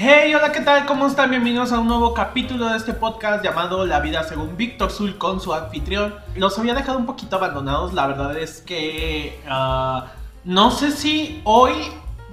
Hey, hola, ¿qué tal? ¿Cómo están? Bienvenidos a un nuevo capítulo de este podcast llamado La vida según Víctor Zul con su anfitrión. Los había dejado un poquito abandonados, la verdad es que uh, no sé si hoy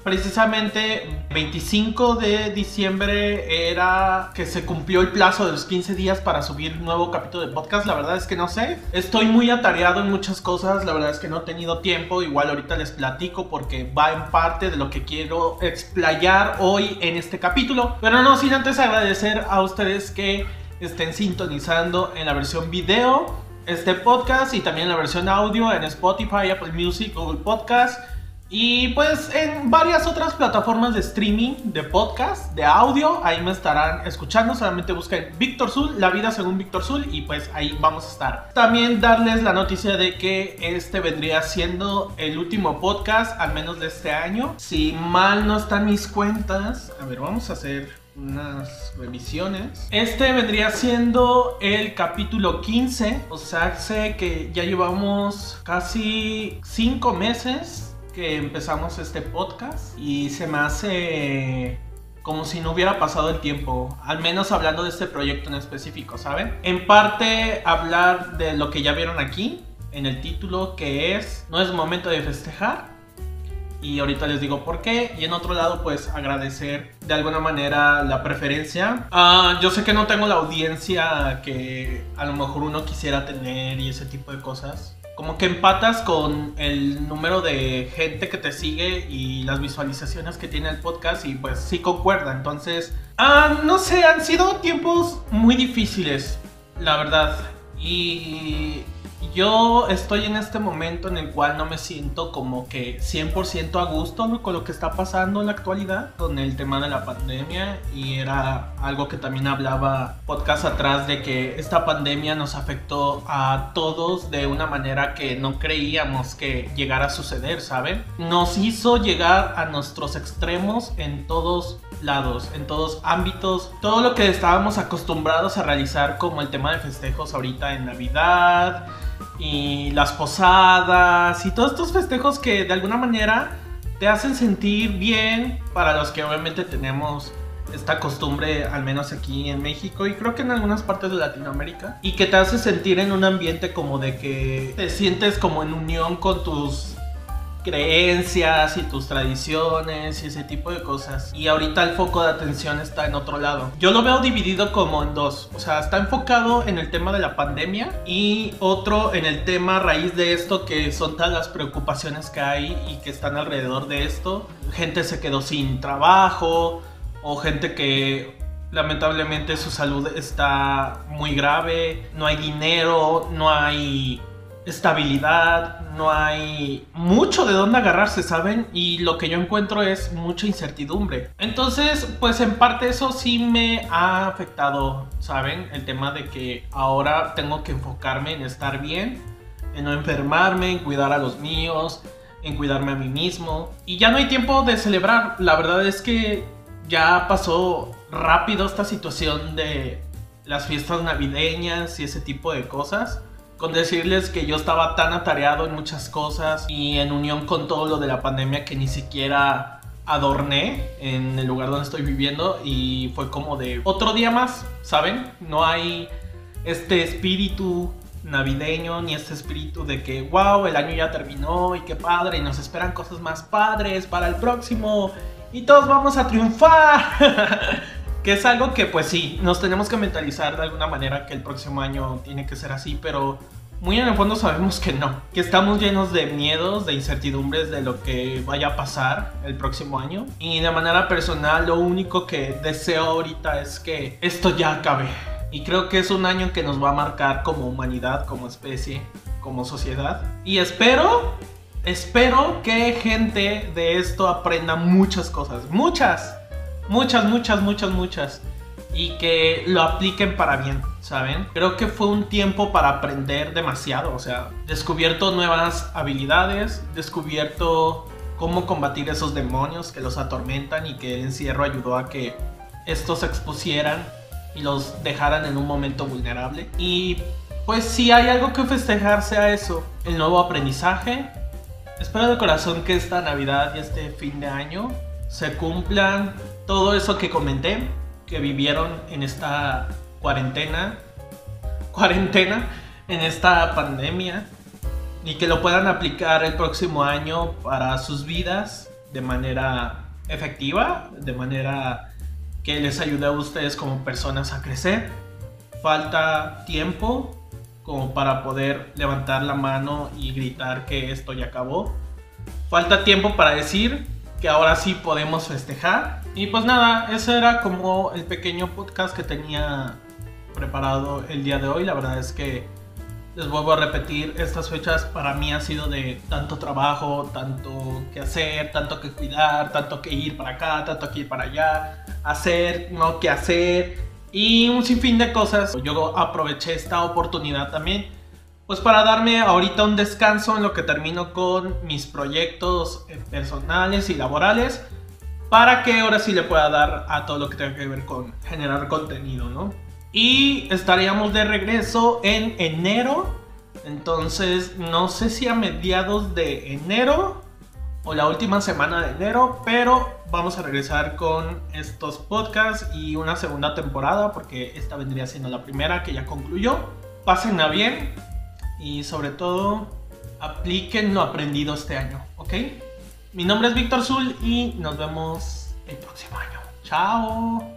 precisamente 25 de diciembre era que se cumplió el plazo de los 15 días para subir un nuevo capítulo de podcast. La verdad es que no sé. Estoy muy atareado en muchas cosas. La verdad es que no he tenido tiempo. Igual ahorita les platico porque va en parte de lo que quiero explayar hoy en este capítulo. Pero no sin antes agradecer a ustedes que estén sintonizando en la versión video este podcast y también la versión audio en Spotify, Apple Music, Google Podcast y pues en varias otras plataformas de streaming, de podcast, de audio, ahí me estarán escuchando. Solamente busquen Víctor Zul, la vida según Víctor Zul, y pues ahí vamos a estar. También darles la noticia de que este vendría siendo el último podcast, al menos de este año. Si mal no están mis cuentas, a ver, vamos a hacer unas revisiones. Este vendría siendo el capítulo 15, o sea, sé que ya llevamos casi 5 meses que empezamos este podcast y se me hace como si no hubiera pasado el tiempo, al menos hablando de este proyecto en específico, ¿saben? En parte hablar de lo que ya vieron aquí en el título, que es No es momento de festejar. Y ahorita les digo por qué. Y en otro lado, pues agradecer de alguna manera la preferencia. Uh, yo sé que no tengo la audiencia que a lo mejor uno quisiera tener y ese tipo de cosas como que empatas con el número de gente que te sigue y las visualizaciones que tiene el podcast y pues sí concuerda. Entonces, ah, no sé, han sido tiempos muy difíciles, la verdad. Y yo estoy en este momento en el cual no me siento como que 100% a gusto con lo que está pasando en la actualidad, con el tema de la pandemia. Y era algo que también hablaba podcast atrás de que esta pandemia nos afectó a todos de una manera que no creíamos que llegara a suceder, ¿saben? Nos hizo llegar a nuestros extremos en todos lados, en todos ámbitos, todo lo que estábamos acostumbrados a realizar como el tema de festejos ahorita en Navidad, y las posadas y todos estos festejos que de alguna manera te hacen sentir bien para los que obviamente tenemos esta costumbre, al menos aquí en México y creo que en algunas partes de Latinoamérica, y que te hace sentir en un ambiente como de que te sientes como en unión con tus creencias y tus tradiciones y ese tipo de cosas. Y ahorita el foco de atención está en otro lado. Yo lo veo dividido como en dos. O sea, está enfocado en el tema de la pandemia y otro en el tema raíz de esto que son todas las preocupaciones que hay y que están alrededor de esto. Gente se quedó sin trabajo o gente que lamentablemente su salud está muy grave, no hay dinero, no hay estabilidad, no hay mucho de dónde agarrarse, ¿saben? Y lo que yo encuentro es mucha incertidumbre. Entonces, pues en parte eso sí me ha afectado, ¿saben? El tema de que ahora tengo que enfocarme en estar bien, en no enfermarme, en cuidar a los míos, en cuidarme a mí mismo. Y ya no hay tiempo de celebrar. La verdad es que ya pasó rápido esta situación de las fiestas navideñas y ese tipo de cosas con decirles que yo estaba tan atareado en muchas cosas y en unión con todo lo de la pandemia que ni siquiera adorné en el lugar donde estoy viviendo y fue como de otro día más, ¿saben? No hay este espíritu navideño ni este espíritu de que wow, el año ya terminó y qué padre y nos esperan cosas más padres para el próximo y todos vamos a triunfar. Que es algo que pues sí, nos tenemos que mentalizar de alguna manera que el próximo año tiene que ser así, pero muy en el fondo sabemos que no, que estamos llenos de miedos, de incertidumbres de lo que vaya a pasar el próximo año. Y de manera personal lo único que deseo ahorita es que esto ya acabe. Y creo que es un año que nos va a marcar como humanidad, como especie, como sociedad. Y espero, espero que gente de esto aprenda muchas cosas, muchas Muchas, muchas, muchas, muchas. Y que lo apliquen para bien, ¿saben? Creo que fue un tiempo para aprender demasiado. O sea, descubierto nuevas habilidades, descubierto cómo combatir esos demonios que los atormentan y que el encierro ayudó a que estos se expusieran y los dejaran en un momento vulnerable. Y pues si hay algo que festejar sea eso, el nuevo aprendizaje. Espero de corazón que esta Navidad y este fin de año se cumplan todo eso que comenté, que vivieron en esta cuarentena, cuarentena, en esta pandemia, y que lo puedan aplicar el próximo año para sus vidas de manera efectiva, de manera que les ayude a ustedes como personas a crecer. Falta tiempo como para poder levantar la mano y gritar que esto ya acabó. Falta tiempo para decir que ahora sí podemos festejar. Y pues nada, ese era como el pequeño podcast que tenía preparado el día de hoy. La verdad es que les vuelvo a repetir, estas fechas para mí ha sido de tanto trabajo, tanto que hacer, tanto que cuidar, tanto que ir para acá, tanto que ir para allá, hacer, no que hacer y un sinfín de cosas. Yo aproveché esta oportunidad también pues para darme ahorita un descanso en lo que termino con mis proyectos eh, personales y laborales para que ahora sí le pueda dar a todo lo que tenga que ver con generar contenido, ¿no? Y estaríamos de regreso en enero. Entonces, no sé si a mediados de enero o la última semana de enero, pero vamos a regresar con estos podcasts y una segunda temporada, porque esta vendría siendo la primera que ya concluyó. Pásenla bien y sobre todo apliquen lo aprendido este año, ¿ok? Mi nombre es Víctor Zul y nos vemos el próximo año. Chao.